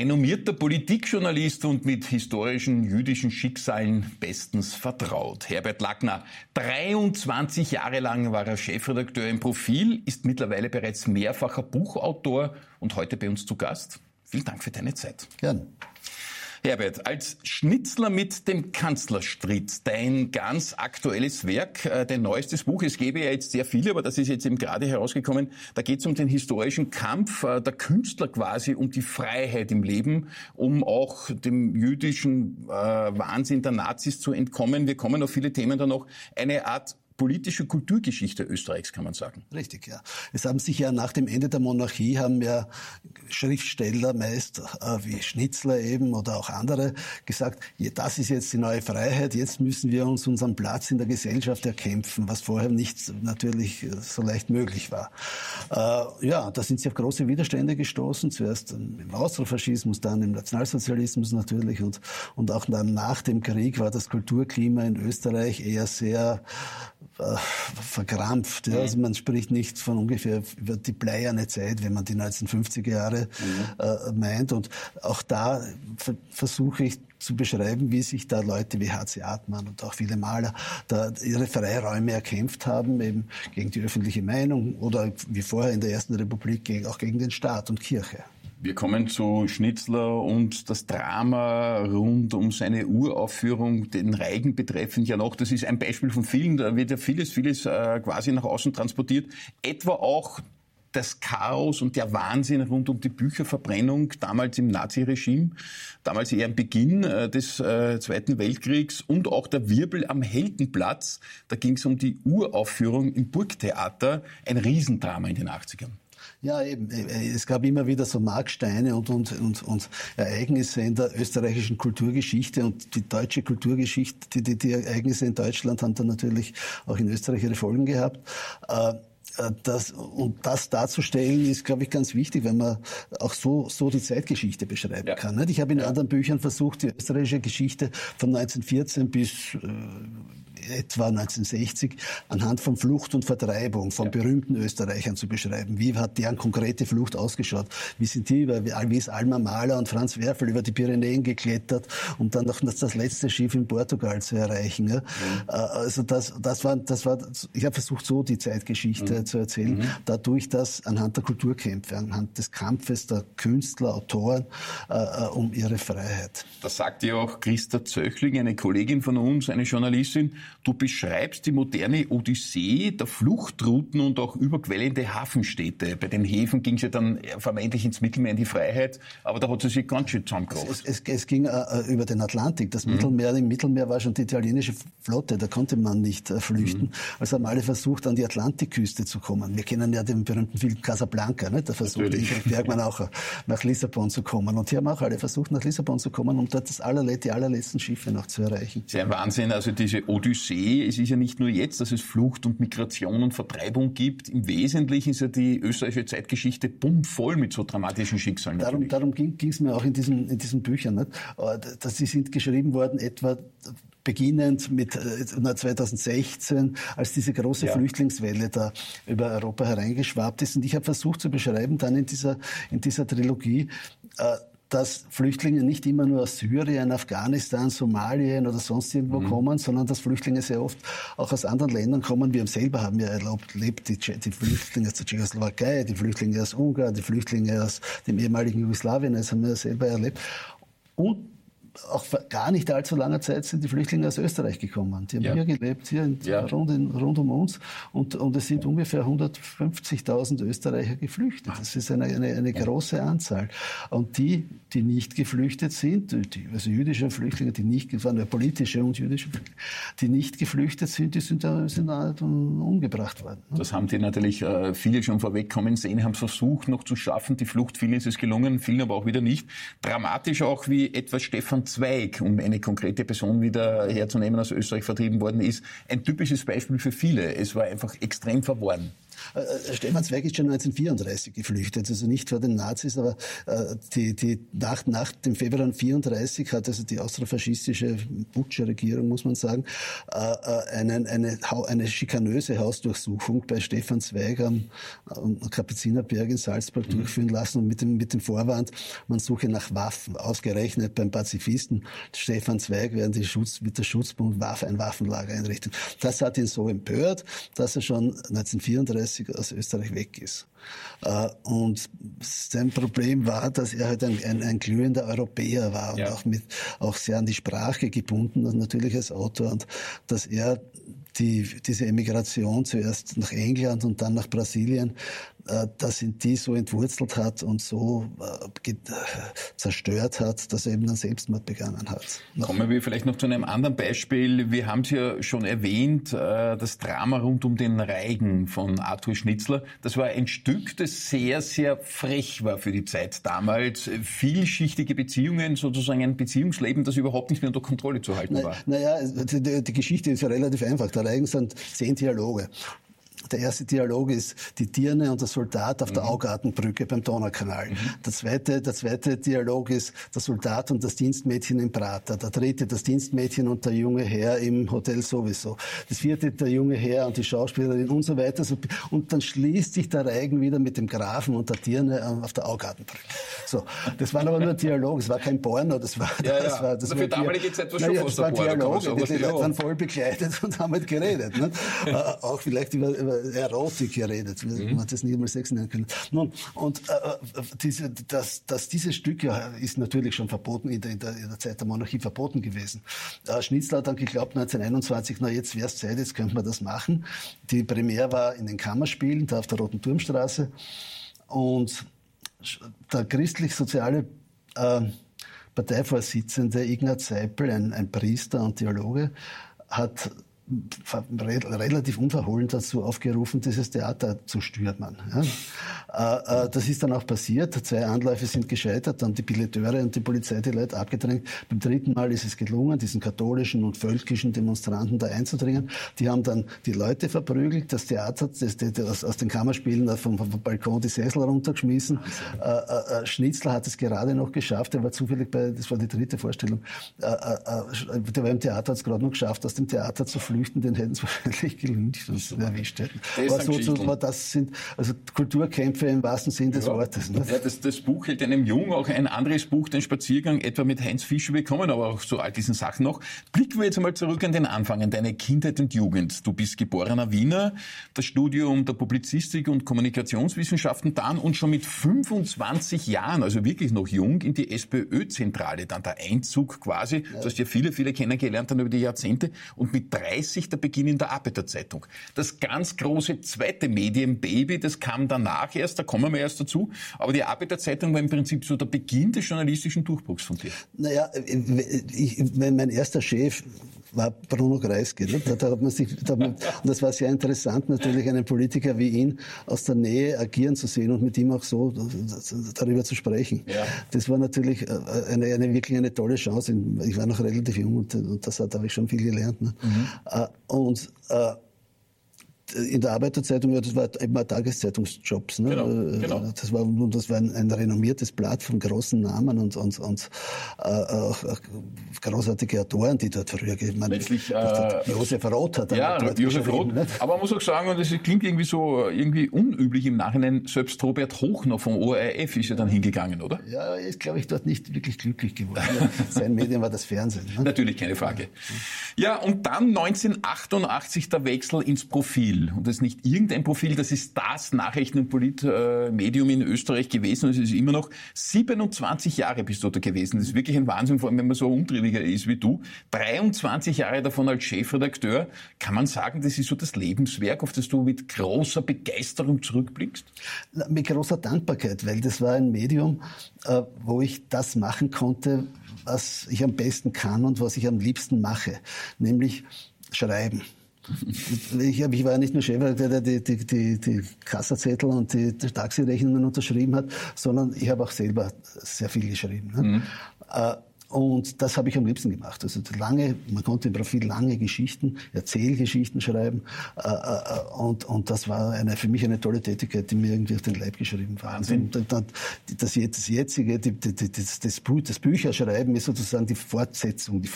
Er renommierter Politikjournalist und mit historischen jüdischen Schicksalen bestens vertraut. Herbert Lackner, 23 Jahre lang war er Chefredakteur im Profil, ist mittlerweile bereits mehrfacher Buchautor und heute bei uns zu Gast. Vielen Dank für deine Zeit. Gern. Herbert, als Schnitzler mit dem Kanzlerstritt, dein ganz aktuelles Werk, äh, dein neuestes Buch, es gäbe ja jetzt sehr viele, aber das ist jetzt eben gerade herausgekommen, da geht es um den historischen Kampf äh, der Künstler quasi, um die Freiheit im Leben, um auch dem jüdischen äh, Wahnsinn der Nazis zu entkommen. Wir kommen auf viele Themen da noch. Eine Art politische Kulturgeschichte Österreichs, kann man sagen. Richtig, ja. Es haben sich ja nach dem Ende der Monarchie haben ja Schriftsteller meist äh, wie Schnitzler eben oder auch andere gesagt, das ist jetzt die neue Freiheit, jetzt müssen wir uns unseren Platz in der Gesellschaft erkämpfen, was vorher nicht natürlich so leicht möglich war. Äh, ja, da sind sie auf große Widerstände gestoßen, zuerst im Austrofaschismus, dann im Nationalsozialismus natürlich und, und auch dann nach dem Krieg war das Kulturklima in Österreich eher sehr äh, verkrampft. Ja. Also man spricht nicht von ungefähr über die bleierne Zeit, wenn man die 1950er Jahre mhm. äh, meint. Und auch da versuche ich zu beschreiben, wie sich da Leute wie H.C. Artmann und auch viele Maler da ihre Freiräume erkämpft haben, eben gegen die öffentliche Meinung oder wie vorher in der Ersten Republik auch gegen den Staat und Kirche. Wir kommen zu Schnitzler und das Drama rund um seine Uraufführung, den Reigen betreffend ja noch. Das ist ein Beispiel von vielen. Da wird ja vieles, vieles äh, quasi nach außen transportiert. Etwa auch das Chaos und der Wahnsinn rund um die Bücherverbrennung damals im Naziregime, damals eher am Beginn äh, des äh, Zweiten Weltkriegs und auch der Wirbel am Heldenplatz. Da ging es um die Uraufführung im Burgtheater, ein Riesendrama in den 80ern. Ja, eben. Äh, äh, es gab immer wieder so Marksteine und, und, und, und Ereignisse in der österreichischen Kulturgeschichte und die deutsche Kulturgeschichte, die, die, die Ereignisse in Deutschland haben dann natürlich auch in Österreich ihre Folgen gehabt. Äh, das, und das darzustellen ist, glaube ich, ganz wichtig, wenn man auch so, so die Zeitgeschichte beschreiben ja. kann. Ich habe in ja. anderen Büchern versucht, die österreichische Geschichte von 1914 bis äh, etwa 1960 anhand von Flucht und Vertreibung von ja. berühmten Österreichern zu beschreiben. Wie hat deren konkrete Flucht ausgeschaut? Wie sind die über, wie ist Alma Mahler und Franz Werfel über die Pyrenäen geklettert, um dann noch das letzte Schiff in Portugal zu erreichen? Ja? Mhm. Äh, also das, das war, das war, ich habe versucht, so die Zeitgeschichte mhm. zu erzählen, mhm. dadurch, dass anhand der Kulturkämpfe, anhand des Kampfes der Künstler, Autoren äh, äh um ihre Freiheit. Das sagt ja auch Christa Zöchling, eine Kollegin von uns, eine Journalistin. Du beschreibst die moderne Odyssee der Fluchtrouten und auch überquellende Hafenstädte. Bei den Häfen ging es ja dann vermeintlich ins Mittelmeer in die Freiheit, aber da hat sie sich ganz schön zusammengebracht. Es, es, es ging äh, über den Atlantik. Das mhm. Mittelmeer, im Mittelmeer war schon die italienische Flotte, da konnte man nicht äh, flüchten. Mhm. Also haben alle versucht, an die Atlantikküste zu kommen. Wir kennen ja den berühmten Film Casablanca, ne? da versucht Ingrid Bergmann auch äh, nach Lissabon zu kommen. Und hier haben auch alle versucht, nach Lissabon zu kommen, um dort das allerle die allerletzten Schiffe noch zu erreichen. Sehr Wahnsinn, also diese Odyssee Odyssee. Es ist ja nicht nur jetzt, dass es Flucht und Migration und Vertreibung gibt. Im Wesentlichen ist ja die österreichische Zeitgeschichte bummvoll mit so dramatischen Schicksalen. Darum, darum ging es mir auch in diesen, in diesen Büchern. Nicht? Dass sie sind geschrieben worden etwa beginnend mit 2016, äh, als diese große ja. Flüchtlingswelle da über Europa hereingeschwappt ist. Und ich habe versucht zu beschreiben dann in dieser, in dieser Trilogie, äh, dass Flüchtlinge nicht immer nur aus Syrien, Afghanistan, Somalien oder sonst irgendwo mhm. kommen, sondern dass Flüchtlinge sehr oft auch aus anderen Ländern kommen. Wir selber haben ja erlebt, die, die Flüchtlinge aus der Tschechoslowakei, die Flüchtlinge aus Ungarn, die Flüchtlinge aus dem ehemaligen Jugoslawien, das haben wir selber erlebt. Und auch gar nicht allzu langer Zeit sind die Flüchtlinge aus Österreich gekommen. Die haben ja. hier gelebt, hier in, ja. rund, in, rund, um uns. Und, und es sind ungefähr 150.000 Österreicher geflüchtet. Das ist eine, eine, eine große Anzahl. Und die, die nicht geflüchtet sind, die, also jüdische Flüchtlinge, die nicht, waren politische und jüdische die nicht geflüchtet sind, die sind, sind umgebracht worden. Ne? Das haben die natürlich äh, viele schon vorwegkommen sehen, haben versucht noch zu schaffen. Die Flucht, vielen ist es gelungen, vielen aber auch wieder nicht. Dramatisch auch, wie etwas Stefan Zweig, um eine konkrete Person wieder herzunehmen, aus Österreich vertrieben worden ist, ein typisches Beispiel für viele. Es war einfach extrem verworren. Äh, Stefan Zweig ist schon 1934 geflüchtet, also nicht vor den Nazis, aber äh, die, die nach, nach dem Februar 1934 hat also die außerfaschistische Butsche-Regierung, muss man sagen, äh, eine, eine, eine schikanöse Hausdurchsuchung bei Stefan Zweig am, am Kapuzinerberg in Salzburg mhm. durchführen lassen und mit dem, mit dem Vorwand, man suche nach Waffen, ausgerechnet beim Pazifisten Stefan Zweig, während die Schutz, mit der Schutzbund Waffe, ein Waffenlager einrichtet. Das hat ihn so empört, dass er schon 1934 aus Österreich weg ist. Äh, und sein Problem war, dass er halt ein, ein, ein glühender Europäer war und ja. auch mit auch sehr an die Sprache gebunden, natürlich als Autor und dass er die, diese Emigration zuerst nach England und dann nach Brasilien dass ihn die so entwurzelt hat und so äh, zerstört hat, dass er eben dann Selbstmord begangen hat. Kommen wir vielleicht noch zu einem anderen Beispiel. Wir haben es ja schon erwähnt, äh, das Drama rund um den Reigen von Arthur Schnitzler. Das war ein Stück, das sehr, sehr frech war für die Zeit damals. Vielschichtige Beziehungen, sozusagen ein Beziehungsleben, das überhaupt nicht mehr unter Kontrolle zu halten war. Naja, die, die Geschichte ist ja relativ einfach. Der Reigen sind zehn Dialoge. Der erste Dialog ist die Dirne und der Soldat auf mhm. der Augartenbrücke beim Donaukanal. Mhm. Der, zweite, der zweite Dialog ist der Soldat und das Dienstmädchen im Prater. Der dritte das Dienstmädchen und der junge Herr im Hotel sowieso. Das vierte der junge Herr und die Schauspielerin und so weiter. Und dann schließt sich der Reigen wieder mit dem Grafen und der Dirne auf der Augartenbrücke. So, das waren aber nur Dialoge, es war kein Porno, das war, ja, das ja. war, das war, damalige Zeit war schon naja, fast das war Dialoge, die, die Leute waren voll bekleidet und haben halt geredet. Ne? äh, auch vielleicht über, über Erotik geredet, mhm. man das nicht einmal Sex nennen können. Nun, und äh, äh, diese, das, das, dieses Stück ja, ist natürlich schon verboten, in der, in der, in der Zeit der Monarchie verboten gewesen. Äh, Schnitzler hat dann geglaubt, 1921, na jetzt wäre es Zeit, jetzt könnte man das machen. Die Premiere war in den Kammerspielen, da auf der Roten Turmstraße. Und der christlich-soziale äh, Parteivorsitzende Ignaz Seipel, ein, ein Priester und Theologe, hat relativ unverhohlen dazu aufgerufen, dieses Theater zu stürmen. Ja. Äh, äh, das ist dann auch passiert. Zwei Anläufe sind gescheitert, dann die Billeteure und die Polizei die Leute abgedrängt. Beim dritten Mal ist es gelungen, diesen katholischen und völkischen Demonstranten da einzudringen. Die haben dann die Leute verprügelt, das Theater das, das, aus den Kammerspielen vom, vom, Balkon die Sessel runtergeschmissen. Äh, Schnitzler hat es gerade noch geschafft, er war zufällig bei, das war die dritte Vorstellung, der war im Theater, hat es gerade noch geschafft, aus dem Theater zu fliehen flüchten, den hätten sie wahrscheinlich gelyncht, wenn sie erwischt hätten. Das, aber so, so, das sind also Kulturkämpfe im wahrsten Sinn des ja. Wortes. Ne? Ja, das, das, Buch hält einem Jung auch ein anderes Buch, den Spaziergang, etwa mit Heinz Fischer. Wir kommen aber auch zu all diesen Sachen noch. Blicken wir jetzt einmal zurück an den Anfang, an deine Kindheit und Jugend. Du bist geborener Wiener, das Studium der Publizistik und Kommunikationswissenschaften dann und schon mit 25 Jahren, also wirklich noch jung, in die SPÖ-Zentrale, dann der Einzug quasi. Ja. Du hast ja viele, viele kennengelernt dann über die Jahrzehnte und mit 30 30 der Beginn in der Arbeiterzeitung. Das ganz große zweite Medienbaby, das kam danach erst, da kommen wir erst dazu. Aber die Arbeiterzeitung war im Prinzip so der Beginn des journalistischen Durchbruchs von dir. Naja, ich, mein erster Chef war Bruno Kreisky. Ne? Da, hat man sich, da man, und das war sehr interessant, natürlich einen Politiker wie ihn aus der Nähe agieren zu sehen und mit ihm auch so darüber zu sprechen. Ja. Das war natürlich äh, eine, eine, wirklich eine tolle Chance. Ich war noch relativ jung und, und das hat, habe ich schon viel gelernt. Ne? Mhm. Äh, und äh, in der Arbeiterzeitung, ja, das war immer Tageszeitungsjobs. Ne? Genau, genau. Das war, das war ein, ein, renommiertes Blatt von großen Namen und, und, und äh, auch, großartige Autoren, die dort früher gegeben haben. Letztlich, äh, Josef Roth hat ja, dort Josef Roth. Ne? Aber man muss auch sagen, und das klingt irgendwie so irgendwie unüblich im Nachhinein, selbst Robert Hochner vom ORF ist ja dann hingegangen, oder? Ja, er ist, glaube ich, dort nicht wirklich glücklich geworden. Sein Medium war das Fernsehen. Ne? Natürlich, keine Frage. Ja, und dann 1988 der Wechsel ins Profil. Profil. Und das ist nicht irgendein Profil, das ist das Nachrichten- und Politmedium in Österreich gewesen und es ist immer noch 27 Jahre bist du da gewesen. Das ist wirklich ein Wahnsinn, vor allem wenn man so umtriebiger ist wie du. 23 Jahre davon als Chefredakteur. Kann man sagen, das ist so das Lebenswerk, auf das du mit großer Begeisterung zurückblickst? Mit großer Dankbarkeit, weil das war ein Medium, äh, wo ich das machen konnte, was ich am besten kann und was ich am liebsten mache, nämlich schreiben. Ich, ich war nicht nur Chefredakteur, der die, die, die, die Kassazettel und die, die Taxirechnungen unterschrieben hat, sondern ich habe auch selber sehr viel geschrieben. Ne? Mhm. Äh, Und das habe ich am liebsten gemacht. Also lange, man konnte im Profil lange Geschichten, Erzählgeschichten schreiben. Äh, äh, und, und das war eine, für mich eine tolle Tätigkeit, die mir irgendwie auf den Leib geschrieben war. Wahnsinn. Und das, das, das jetzige, das, das, das Bücherschreiben ist sozusagen die Fortsetzung. Die,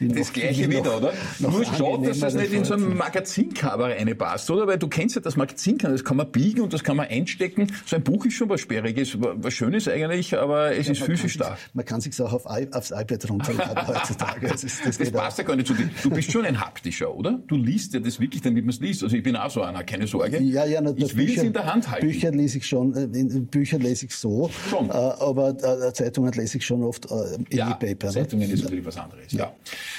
die das gleiche wieder, oder? Nur schaut, dass das nicht in so ein Magazincover reinpasst, oder? Weil du kennst ja das Magazincover, das kann man biegen und das kann man einstecken. So ein Buch ist schon was Sperriges, was Schönes eigentlich, aber es ja, ist physisch da. Man kann sich auch auf, aufs iPad runterladen heutzutage. Das, ist, das, das passt ja gar nicht zu dir. Du bist schon ein haptischer, oder? Du liest ja das wirklich, damit man es liest. Also ich bin auch so einer, keine Sorge. Ja, ja, na, ich will es in der Hand halten. Bücher lese ich schon, äh, Bücher lese ich so, schon. Äh, aber äh, Zeitungen lese ich schon oft äh, ja, E-Paper. Ne? Zeitungen ne? ist natürlich was anderes, ja.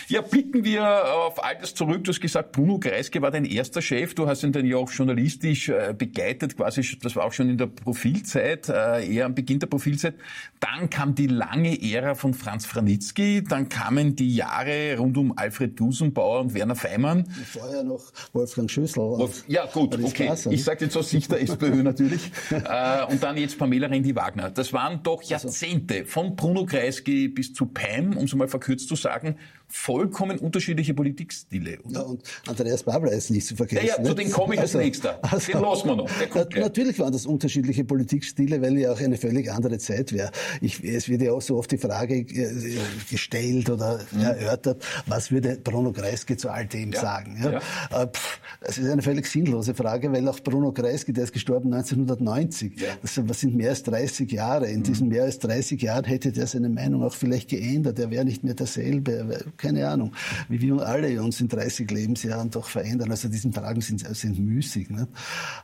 ja. blicken wir auf all das zurück. Du hast gesagt, Bruno Kreisky war dein erster Chef. Du hast ihn dann ja auch journalistisch begleitet, quasi, das war auch schon in der Profilzeit, eher am Beginn der Profilzeit. Dann kam die lange Ära von Franz Franitzky, dann kamen die Jahre rund um Alfred Gusenbauer und Werner Feimann. Vorher noch Wolfgang Schüssel. Wolf, ja gut, okay. Wasser, ich sage jetzt aus Sicht der SPÖ natürlich. äh, und dann jetzt Pamela Rendi-Wagner. Das waren doch Jahrzehnte von Bruno Kreisky bis zu Pam, um es mal verkürzt zu sagen, vollkommen unterschiedliche Politikstile. Oder? Ja, und Andreas Babler ist nicht zu vergessen. Ja, ja zu dem komme ich als also, nächster. Also, den lassen wir noch. Na, natürlich waren das unterschiedliche Politikstile, weil ja auch eine völlig andere Zeit wäre. Es wird ja auch so oft die Frage äh, gestellt oder mhm. erörtert, was würde Bruno Kreisky zu all dem ja. sagen? Ja? ja. Äh, pff, das ist eine völlig sinnlose Frage, weil auch Bruno Kreisky, der ist gestorben 1990. Ja. Das sind mehr als 30 Jahre. In mhm. diesen mehr als 30 Jahren hätte der seine Meinung auch vielleicht geändert. Er wäre nicht mehr derselbe keine Ahnung, wie wir alle uns in 30 Lebensjahren doch verändern. Also diese Fragen sind, sind müßig. Ne?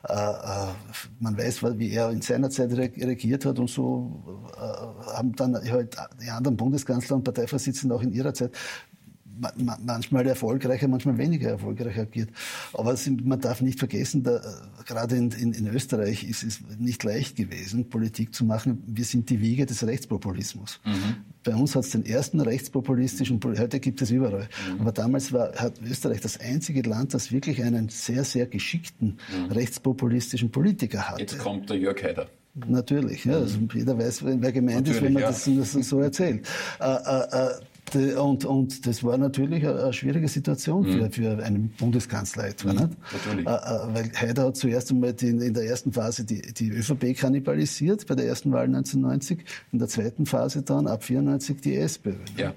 Äh, äh, man weiß, wie er in seiner Zeit regiert hat und so haben dann halt die anderen Bundeskanzler und Parteivorsitzenden auch in ihrer Zeit manchmal erfolgreicher, manchmal weniger erfolgreich agiert. Aber man darf nicht vergessen, da, gerade in, in, in, Österreich ist es nicht leicht gewesen, Politik zu machen. Wir sind die Wiege des Rechtspopulismus. Mhm. Bei uns hat es den ersten rechtspopulistischen, heute gibt es überall. Mhm. Aber damals war, hat Österreich das einzige Land, das wirklich einen sehr, sehr geschickten mhm. rechtspopulistischen Politiker hat. Jetzt kommt der Jörg Haider. Natürlich, ja. Also jeder weiß, wer gemeint Natürlich, ist, wenn man ja. das, das, so erzählt. Äh, äh, äh und, und das war natürlich eine, schwierige Situation für, mhm. für einen Bundeskanzler etwa. Mhm, nicht? Äh, äh, weil Haider hat zuerst einmal die, in der ersten Phase die, die ÖVP kannibalisiert, bei der ersten Wahl 1990, in der zweiten Phase dann ab 94 die SPÖ. Ja.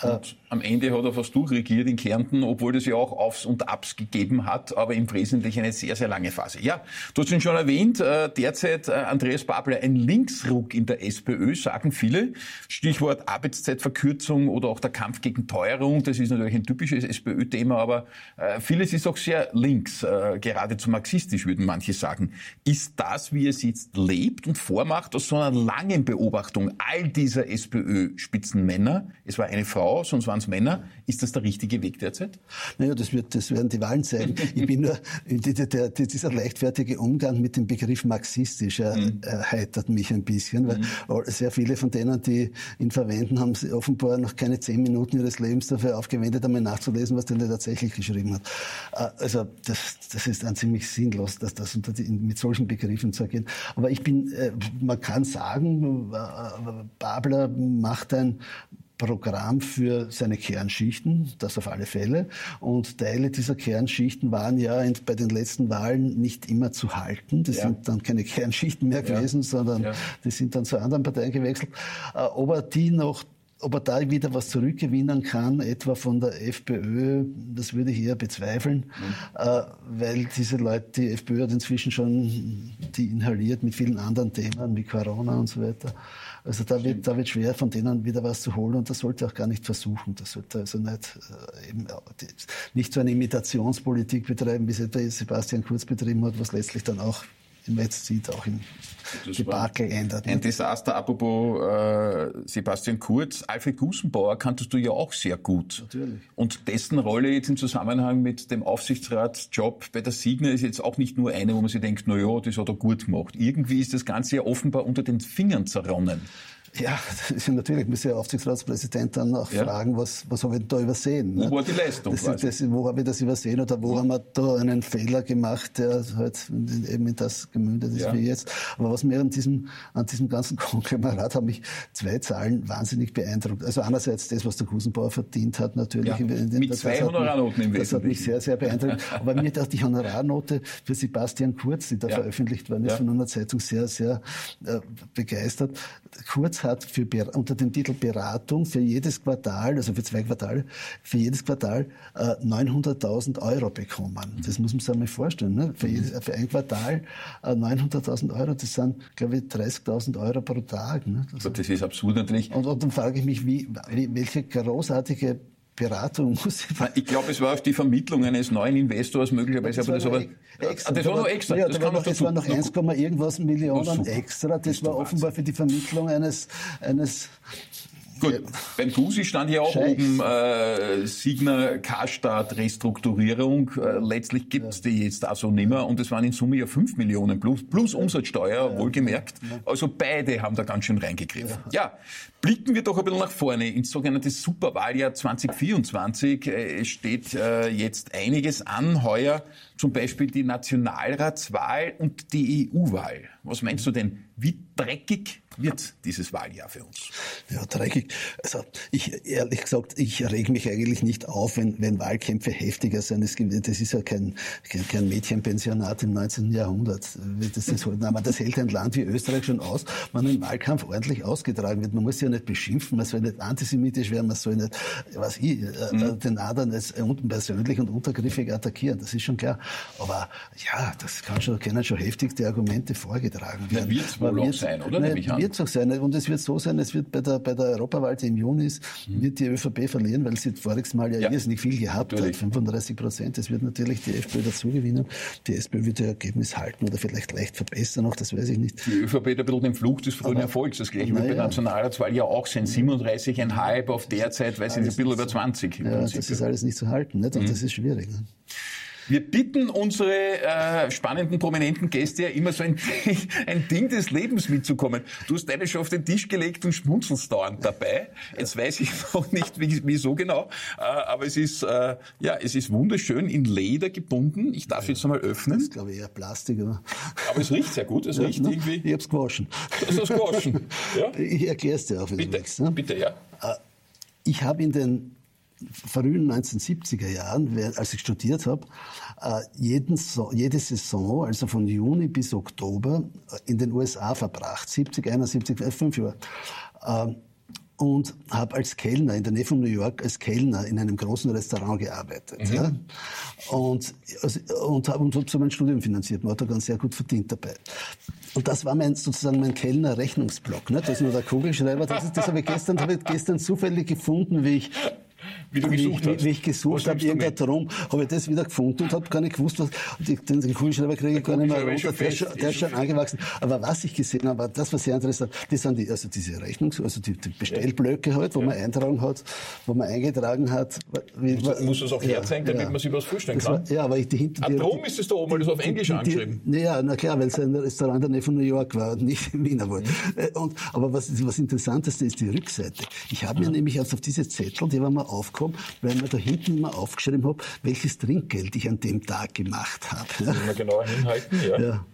Und am Ende hat er fast durchregiert in Kärnten, obwohl das ja auch Aufs und Abs gegeben hat, aber im Wesentlichen eine sehr, sehr lange Phase. Ja, du hast ihn schon erwähnt, äh, derzeit äh, Andreas Babler, ein Linksruck in der SPÖ, sagen viele. Stichwort Arbeitszeitverkürzung oder auch der Kampf gegen Teuerung, das ist natürlich ein typisches SPÖ-Thema, aber äh, vieles ist auch sehr links, geradezu marxistisch, würden manche sagen. Ist das, wie es jetzt lebt und vormacht, aus so einer langen Beobachtung all dieser SPÖ-Spitzenmänner, es war eine Frau, sonst waren Männer. Ist das der richtige Weg derzeit? Naja, das, wird, das werden die Wahlen zeigen. ich bin nur, der, der, dieser leichtfertige Umgang mit dem Begriff marxistisch er, mhm. erheitert mich ein bisschen, weil mhm. sehr viele von denen, die ihn verwenden, haben offenbar noch keine zehn Minuten ihres Lebens dafür aufgewendet, einmal nachzulesen, was der tatsächlich geschrieben hat. Äh, also das, das ist dann ziemlich sinnlos, dass das mit solchen Begriffen zu ergehen. Aber ich bin, äh, man kann sagen, äh, Babler macht ein Programm für seine Kernschichten, das auf alle Fälle. Und Teile dieser Kernschichten waren ja bei den letzten Wahlen nicht immer zu halten. Das ja. sind dann keine Kernschichten mehr gewesen, sondern die sind dann zu anderen Parteien gewechselt. Äh, ob er die noch ob er da wieder was zurückgewinnen kann, etwa von der FPÖ, das würde ich eher bezweifeln, mhm. äh, weil diese Leute, die FPÖ hat inzwischen schon die inhaliert mit vielen anderen Themen wie Corona und so weiter. Also da wird, da wird schwer, von denen wieder was zu holen und das sollte auch gar nicht versuchen. Das sollte also nicht, äh, eben, nicht so eine Imitationspolitik betreiben, wie etwa Sebastian Kurz betrieben hat, was letztlich dann auch im Netz sieht, auch im das Debakel ändert. Ein Desaster, apropos äh, Sebastian Kurz. Alfred Gusenbauer kanntest du ja auch sehr gut. Natürlich. Und dessen Rolle jetzt im Zusammenhang mit dem Aufsichtsratsjob bei der Signa ist jetzt auch nicht nur eine, wo man sich denkt, na ja, das hat er gut gemacht. Irgendwie ist das Ganze ja offenbar unter den Fingern zerronnen. Ja, natürlich muss der Aufsichtsratspräsident dann auch ja. fragen, was, was habe ich da übersehen. Wo ne? war die Leistung? Das, das, wo habe ich das übersehen oder wo haben wir da einen Fehler gemacht, der halt eben in das gemündet ist ja. wie jetzt. Aber was mir an diesem, an diesem ganzen Konglomerat haben mich zwei Zahlen wahnsinnig beeindruckt. Also einerseits das, was der Kusenbauer verdient hat, natürlich. Ja, mit zwei Honorarnoten im Das hat mich sehr, sehr beeindruckt. Aber mir hat die Honorarnote für Sebastian Kurz, die da ja. veröffentlicht worden ist, von einer Zeitung sehr, sehr äh, begeistert. Kurz hat für, unter dem Titel Beratung für jedes Quartal, also für zwei Quartale, für jedes Quartal äh, 900.000 Euro bekommen. Das muss man sich einmal vorstellen. Ne? Für, jedes, für ein Quartal 900.000 Euro, das sind, glaube ich, 30.000 Euro pro Tag. Ne? Das, das ist absurd natürlich. Und, und dann frage ich mich, wie, welche großartige Beratung muss ich. Ich glaube, es war auf die Vermittlung eines neuen Investors möglicherweise, das aber das, aber, extra. das war noch extra. Ja, das war noch, es waren noch 1, irgendwas Millionen extra. Das war offenbar für die Vermittlung eines, eines Gut, beim Gusi stand hier auch Scheiß. oben äh, Signer Karstadt Restrukturierung. Äh, letztlich gibt's ja. die jetzt also nimmer und es waren in Summe ja 5 Millionen plus, plus Umsatzsteuer, ja. wohlgemerkt. Also beide haben da ganz schön reingegriffen. Ja. blicken wir doch ein bisschen nach vorne ins sogenannte Superwahljahr 2024. Äh, es steht äh, jetzt einiges an heuer, zum Beispiel die Nationalratswahl und die EU-Wahl. Was meinst du denn? Wie dreckig wird dieses Wahljahr für uns? Ja, dreckig. Also ich ehrlich gesagt, ich reg mich eigentlich nicht auf, wenn, wenn Wahlkämpfe heftiger sind. Das ist ja kein, kein, kein Mädchenpensionat im 19. Jahrhundert. Das, ist, aber das hält ein Land wie Österreich schon aus, wenn ein Wahlkampf ordentlich ausgetragen wird. Man muss ja nicht beschimpfen, man soll nicht antisemitisch werden, man soll nicht, was ich, äh, mhm. den anderen als persönlich und untergriffig attackieren. Das ist schon klar. Aber ja, das kann schon, können schon heftigste Argumente vorgetragen werden. Ja, wird es wohl auch sein, oder? Nein, wird so sein. Und es wird so sein, es wird bei der, bei der Europawahl, die im Juni ist, mhm. wird die ÖVP verlieren, weil sie voriges Mal ja, ja. irrsinnig viel gehabt natürlich. hat, 35 Prozent. Es wird natürlich die FPÖ dazu gewinnen. Die SPÖ wird ihr Ergebnis halten oder vielleicht leicht verbessern, auch das weiß ich nicht. Die ÖVP hat ein bisschen den Fluch des frühen Erfolgs. Das gleiche wird bei der Nationalratswahl ja auch sein. 37,5 auf derzeit, weil sie ein bisschen über 20. Ja, das ist alles nicht zu halten. Nicht? Und mhm. das ist schwierig. Ne? Wir bitten unsere äh, spannenden, prominenten Gäste ja immer so ein, ein Ding des Lebens mitzukommen. Du hast deine schon auf den Tisch gelegt und schmunzelst dauernd dabei. Jetzt weiß ich noch nicht, wieso genau, äh, aber es ist, äh, ja, es ist wunderschön in Leder gebunden. Ich darf ja, jetzt einmal öffnen. Das ist, glaube ich, eher Plastik. Oder? Aber es riecht sehr gut. Es ja, riecht ne? irgendwie. Ich habe es gewaschen. Du hast es gewaschen. Ja? Ich erkläre es dir auch, bitte, du ne? Bitte, ja. Äh, ich habe in den frühen 1970er Jahren, als ich studiert habe, äh, jeden, jede Saison, also von Juni bis Oktober, äh, in den USA verbracht. 70, 71, fünf Jahre. Ähm, und habe als Kellner in der Nähe von New York als Kellner in einem großen Restaurant gearbeitet. Mhm. Ja? Und, also, und habe und hab so mein Studium finanziert. Man hat da ganz sehr gut verdient dabei. Und das war mein, sozusagen mein Kellner Rechnungsblock. Ne? Das ist nur der Kugelschreiber. Das, ist, das habe ich gestern, habe ich gestern zufällig gefunden, wie ich wie du gesucht wie, hast. Wie ich gesucht habe, irgendein Drum, habe ich das wieder gefunden und habe gar nicht gewusst, was, den, den Kugelschreiber kriege ich gar nicht mehr runter, der, schon, der ist schon angewachsen. Aber was ich gesehen habe, das war sehr interessant, das sind die, also diese Rechnungs-, also die, die Bestellblöcke halt, wo ja. man eintragen hat, wo man eingetragen hat. Wie, muss, muss das auch herzeigen, damit ja. man sich was vorstellen kann? War, ja, aber ich die hinter ah, Drum ist es da oben, weil das auf Englisch die, angeschrieben. Ja, na klar, weil es ein Restaurant in der Nähe von New York war und nicht in Wiener. Mhm. Äh, und, aber was, was Interessanteste ist die Rückseite. Ich habe mir nämlich also auf diese Zettel, die waren mal aufgekommen, weil man da hinten immer aufgeschrieben habe, welches Trinkgeld ich an dem Tag gemacht habe. Das muss man genauer hinhalten, ja. ja.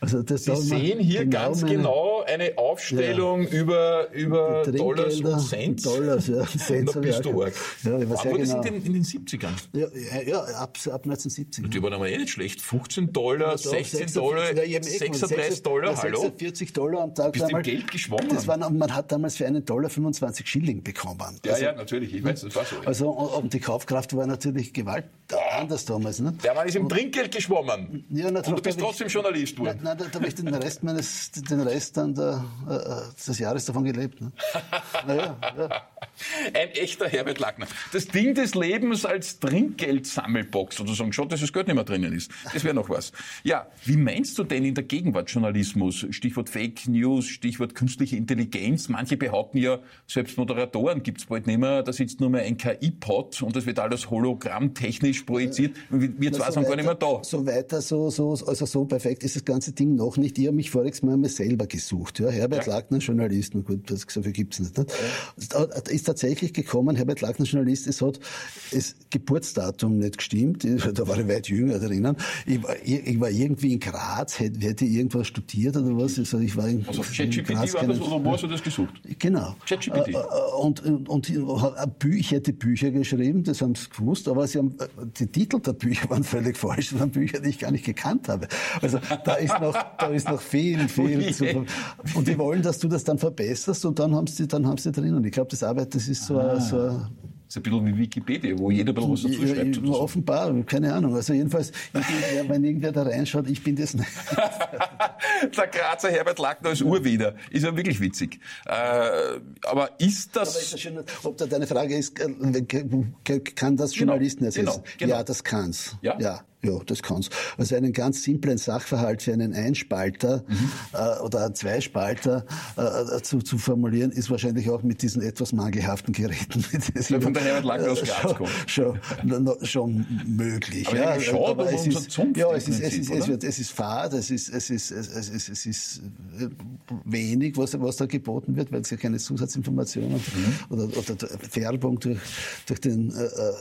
Also das Sie sehen hier genau ganz meine, genau eine Aufstellung ja, über, über Dollars und Cents. Dollars, ja. Cents da bist du arg. Ja, ich war genau. das in den, in den 70ern? Ja, ja ab, ab 1970. Die waren aber eh nicht schlecht. 15 Dollar, ja, 16 46, Dollar, ja, 36 Dollar, hallo? 46 Dollar am Tag. Bist du im Geld geschwommen? Das war, man hat damals für einen Dollar 25 Schilling bekommen. Ja, also, ja, natürlich. Ich weiß, das war so. Also, und die Kaufkraft war natürlich gewaltig anders damals. Ne? Der Mann ist im Trinkgeld geschwommen. Ja, und du bist trotzdem Journalist geworden. Nein, nein, da habe ich den Rest meines, den Rest dann der, äh, des Jahres davon gelebt. Ne? naja, ja. Ein echter Herbert Lackner. Das Ding des Lebens als Trinkgeldsammelbox sozusagen. Schon, dass das Geld nicht mehr drinnen ist. Das wäre noch was. Ja, wie meinst du denn in der Gegenwart Journalismus? Stichwort Fake News, Stichwort künstliche Intelligenz. Manche behaupten ja, selbst Moderatoren gibt's bald nicht mehr. Da sitzt nur mehr ein KI-Pod und das wird alles hologrammtechnisch projiziert. Wir zwei sind gar nicht mehr da. So weiter, so, so, also so perfekt ist das ganze Ding noch nicht. Ich habe mich voriges Mal einmal selber gesucht. Ja, Herbert ja. Lackner, Journalist, gut, das so viel gibt's nicht. nicht? Ja. Ist tatsächlich gekommen, Herbert Lackner, Journalist, es hat das Geburtsdatum nicht gestimmt. Da war ich weit jünger drinnen. Ich war, ich war irgendwie in Graz, hätte, hätte irgendwas studiert oder was. Also ich war in, also ChatGPT war das oder wo hast du das gesucht? Genau. ChatGPT. Äh, äh, und, und, und ich hätte Bücher geschrieben, das haben sie gewusst, aber sie haben, die Titel der Bücher waren völlig falsch. Das waren Bücher, die ich gar nicht gekannt habe. Also da ist noch, da ist noch viel, viel zu, Und die wollen, dass du das dann verbesserst und dann haben sie, dann haben sie drin. Und ich glaube, das Arbeit, das ist so, ah. so das ist ein bisschen wie Wikipedia, wo jeder ein bisschen was dazu schreibt. Ja, offenbar, keine Ahnung. Also jedenfalls, wenn irgendwer da reinschaut, ich bin das nicht. der Grazer Herbert Lackner als Urwieder. Ist ja wirklich witzig. Äh, aber ist das... Aber ist das schon, ob da deine Frage ist, äh, kann das genau, Journalisten genau, ersetzen? Genau, genau. Ja, das kann's. Ja? ja. Ja, das kann's. Also einen ganz simplen Sachverhalt für einen Einspalter mhm. äh, oder einen Zweispalter äh, zu, zu formulieren, ist wahrscheinlich auch mit diesen etwas mangelhaften Geräten. Von von der Herbert Lackner aus Graz kommt. Schon, schon, schon möglich. Aber ja, schon, aber es ist, ja, es ist, es ist, es wird, es ist fad, es ist, es ist, es ist, es ist äh, wenig, was, was da geboten wird, weil es ja keine Zusatzinformationen mhm. oder, oder Werbung durch, durch den äh, äh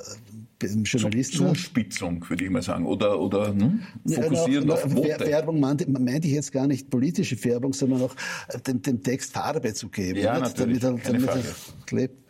Journalisten. Zuspitzung, würde ich mal sagen. Oder, oder hm? fokussieren ja, auf Worte. Werbung meinte, meinte ich jetzt gar nicht politische Werbung, sondern auch dem, dem Text Farbe zu geben. Ja, natürlich. Damit er, damit er klebt.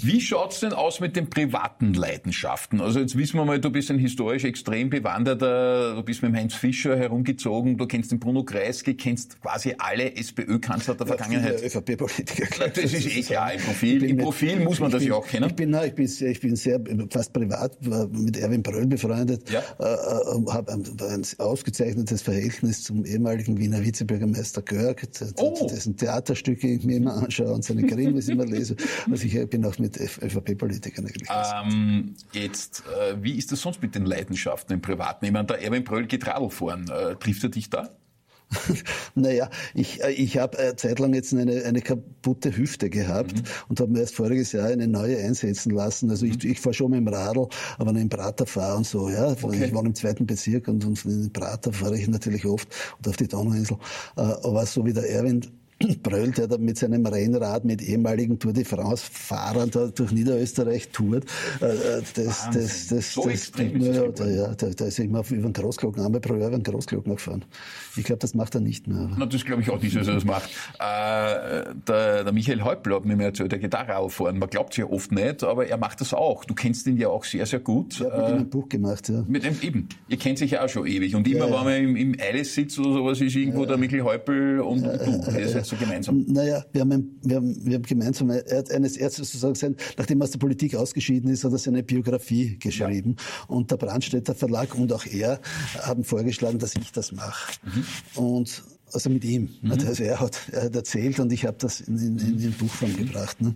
Wie schaut's denn aus mit den privaten Leidenschaften? Also jetzt wissen wir mal, du bist ein historisch extrem bewanderter, du bist mit dem Heinz Fischer herumgezogen, du kennst den Bruno Kreisky, kennst quasi alle SPÖ-Kanzler der ja, Vergangenheit. ÖVP-Politiker. Das ist eh klar, im Profil, im Profil mit, muss man das bin, ja auch kennen. Ich bin, ich bin, sehr, ich bin sehr, fast privat mit Erwin Bröll befreundet, ja. äh, äh habe ein, ein, ausgezeichnetes Verhältnis zum ehemaligen Wiener Vizebürgermeister Görg, oh. dessen Theaterstücke ich mir immer anschaue und seine Krimis immer lese. Also ich bin auch mit mit ÖVP-Politikern eigentlich. Ähm, jetzt, äh, wie ist das sonst mit den Leidenschaften im Privaten? Ich meine, der Erwin Bröll geht Radl fahren. Äh, trifft er dich da? naja, ich, äh, ich habe eine Zeit lang jetzt eine, eine kaputte Hüfte gehabt mhm. und habe mir erst voriges Jahr eine neue einsetzen lassen. Also mhm. ich, ich fahre schon mit dem Radl, aber nicht im Prater fahre und so. Ja, okay. Ich wohne im zweiten Bezirk und, und in den Prater fahre ich natürlich oft und auf die Donauinsel. Äh, aber so wie der Erwin Bröll, der da mit seinem Rennrad mit ehemaligen Tour de France-Fahrern da durch Niederösterreich tourt. Äh, äh, das, das, das, so das, das ja, da, ja, da, da ist immer über den Großglocken, einmal pro Jahr über den Großglocken gefahren. Ich glaube, das macht er nicht mehr. Na, das glaube ich auch nicht, dass er das macht. Äh, der, der Michael Häupl hat mir mal erzählt, der Gitarre auffahren. Man glaubt es ja oft nicht, aber er macht das auch. Du kennst ihn ja auch sehr, sehr gut. Ja, mit ihm ein Buch gemacht, ja. Mit einem, eben. Ihr kennt sich ja auch schon ewig. Und immer, ja, ja. wenn man im, im Eiles sitzt oder sowas, ist irgendwo der Michael Häupl und du so gemeinsam? Naja, wir haben, wir haben, wir haben gemeinsam, eines Ärztes sozusagen, nachdem er aus der Politik ausgeschieden ist, hat er seine Biografie geschrieben. Ja. Und der Brandstätter Verlag und auch er haben vorgeschlagen, dass ich das mache. Mhm. Und also mit ihm. Mhm. Also er hat, er hat erzählt und ich habe das in, in, in, in Buchform gebracht. Ne?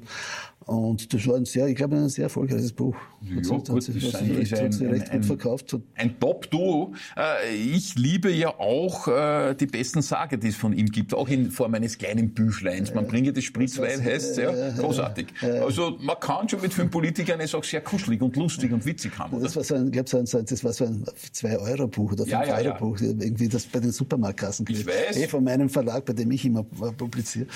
Und das war ein sehr, ich glaube, ein sehr erfolgreiches Buch. Ja, hat, gut, hat, sich, hat, sich, hat sich recht ein, gut verkauft. Ein Top-Duo. Äh, ich liebe ja auch äh, die besten Sage, die es von ihm gibt, auch in Form eines kleinen Büchleins. Man bringe das Spritzwein, heißt ja, großartig. Also man kann schon mit fünf Politikern es auch sehr kuschelig und lustig und witzig haben. Das war so ein, ich glaube, so ein, das war so ein 2-Euro-Buch oder 5-Euro-Buch, ja, ja, irgendwie das bei den Supermarktkassen. Ich weiß. Eh von meinem Verlag, bei dem ich immer publiziere.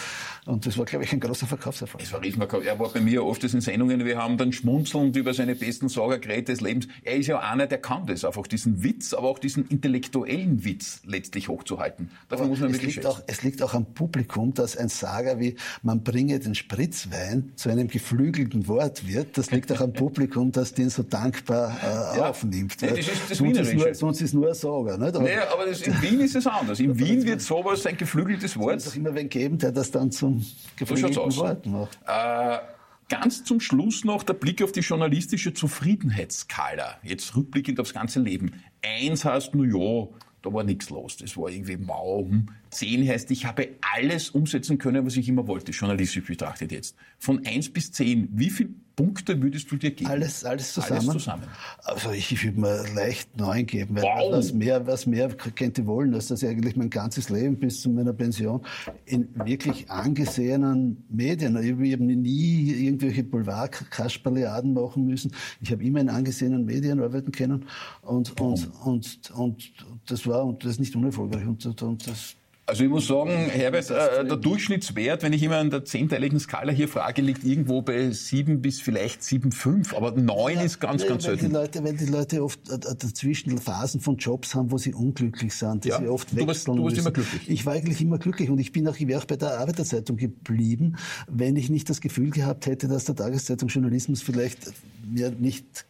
Und das war, glaube ich, ein großer Verkaufserfolg. Es war Er war bei mir oft in Sendungen, wir haben dann schmunzelnd über seine besten Sagergeräte des Lebens. Er ist ja einer, der kann das, einfach diesen Witz, aber auch diesen intellektuellen Witz letztlich hochzuhalten. Davon muss man es wirklich liegt auch, Es liegt auch am Publikum, dass ein Sager wie man bringe den Spritzwein zu einem geflügelten Wort wird. Das liegt auch am Publikum, das den so dankbar äh, ja. aufnimmt. Ja, das ist das sonst, ist nur, sonst ist nur ein Sager. Nicht? Aber, naja, aber das, in Wien ist es anders. In Wien wird sowas ein geflügeltes Wort. Es wird auch immer wen geben, der das dann zum geflügelten so Wort macht. Äh, Ganz zum Schluss noch der Blick auf die journalistische Zufriedenheitsskala. Jetzt rückblickend aufs ganze Leben. Eins heißt, nur ja, da war nichts los. Das war irgendwie mau. Hm. Zehn heißt, ich habe alles umsetzen können, was ich immer wollte, journalistisch betrachtet jetzt. Von eins bis zehn, wie viel Punkte würdest du dir geben? Alles, alles zusammen. Alles zusammen. Also ich würde mir leicht neun geben, weil wow. was mehr, was mehr könnte wollen, dass das eigentlich mein ganzes Leben bis zu meiner Pension in wirklich angesehenen Medien. Ich habe nie irgendwelche Boulevard-Kasperleaden machen müssen. Ich habe immer in angesehenen Medien arbeiten können und, und, und, und, das war, und das ist nicht unerfolgreich und, und das also ich muss sagen, Herbert, äh, der Durchschnittswert, wenn ich immer an der zehnteiligen Skala hier frage, liegt irgendwo bei sieben bis vielleicht sieben, fünf, aber neun ja, ist ganz, ganz selten. Die Leute, weil die Leute oft äh, dazwischen Phasen von Jobs haben, wo sie unglücklich sind, die ja. sie oft wechseln du warst, du warst immer glücklich. Ich war eigentlich immer glücklich und ich bin auch, ich wäre auch bei der Arbeiterzeitung geblieben, wenn ich nicht das Gefühl gehabt hätte, dass der Tageszeitung Journalismus vielleicht mir nicht,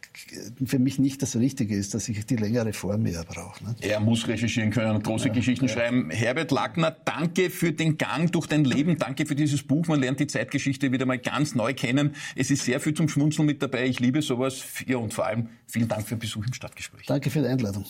für mich nicht das Richtige ist, dass ich die längere Form mehr brauche. Ne? Er muss recherchieren können und große ja, Geschichten schreiben. Herbert Wagner, danke für den Gang durch dein Leben, danke für dieses Buch. Man lernt die Zeitgeschichte wieder mal ganz neu kennen. Es ist sehr viel zum Schmunzeln mit dabei. Ich liebe sowas. Ja, und vor allem vielen Dank für den Besuch im Stadtgespräch. Danke für die Einladung.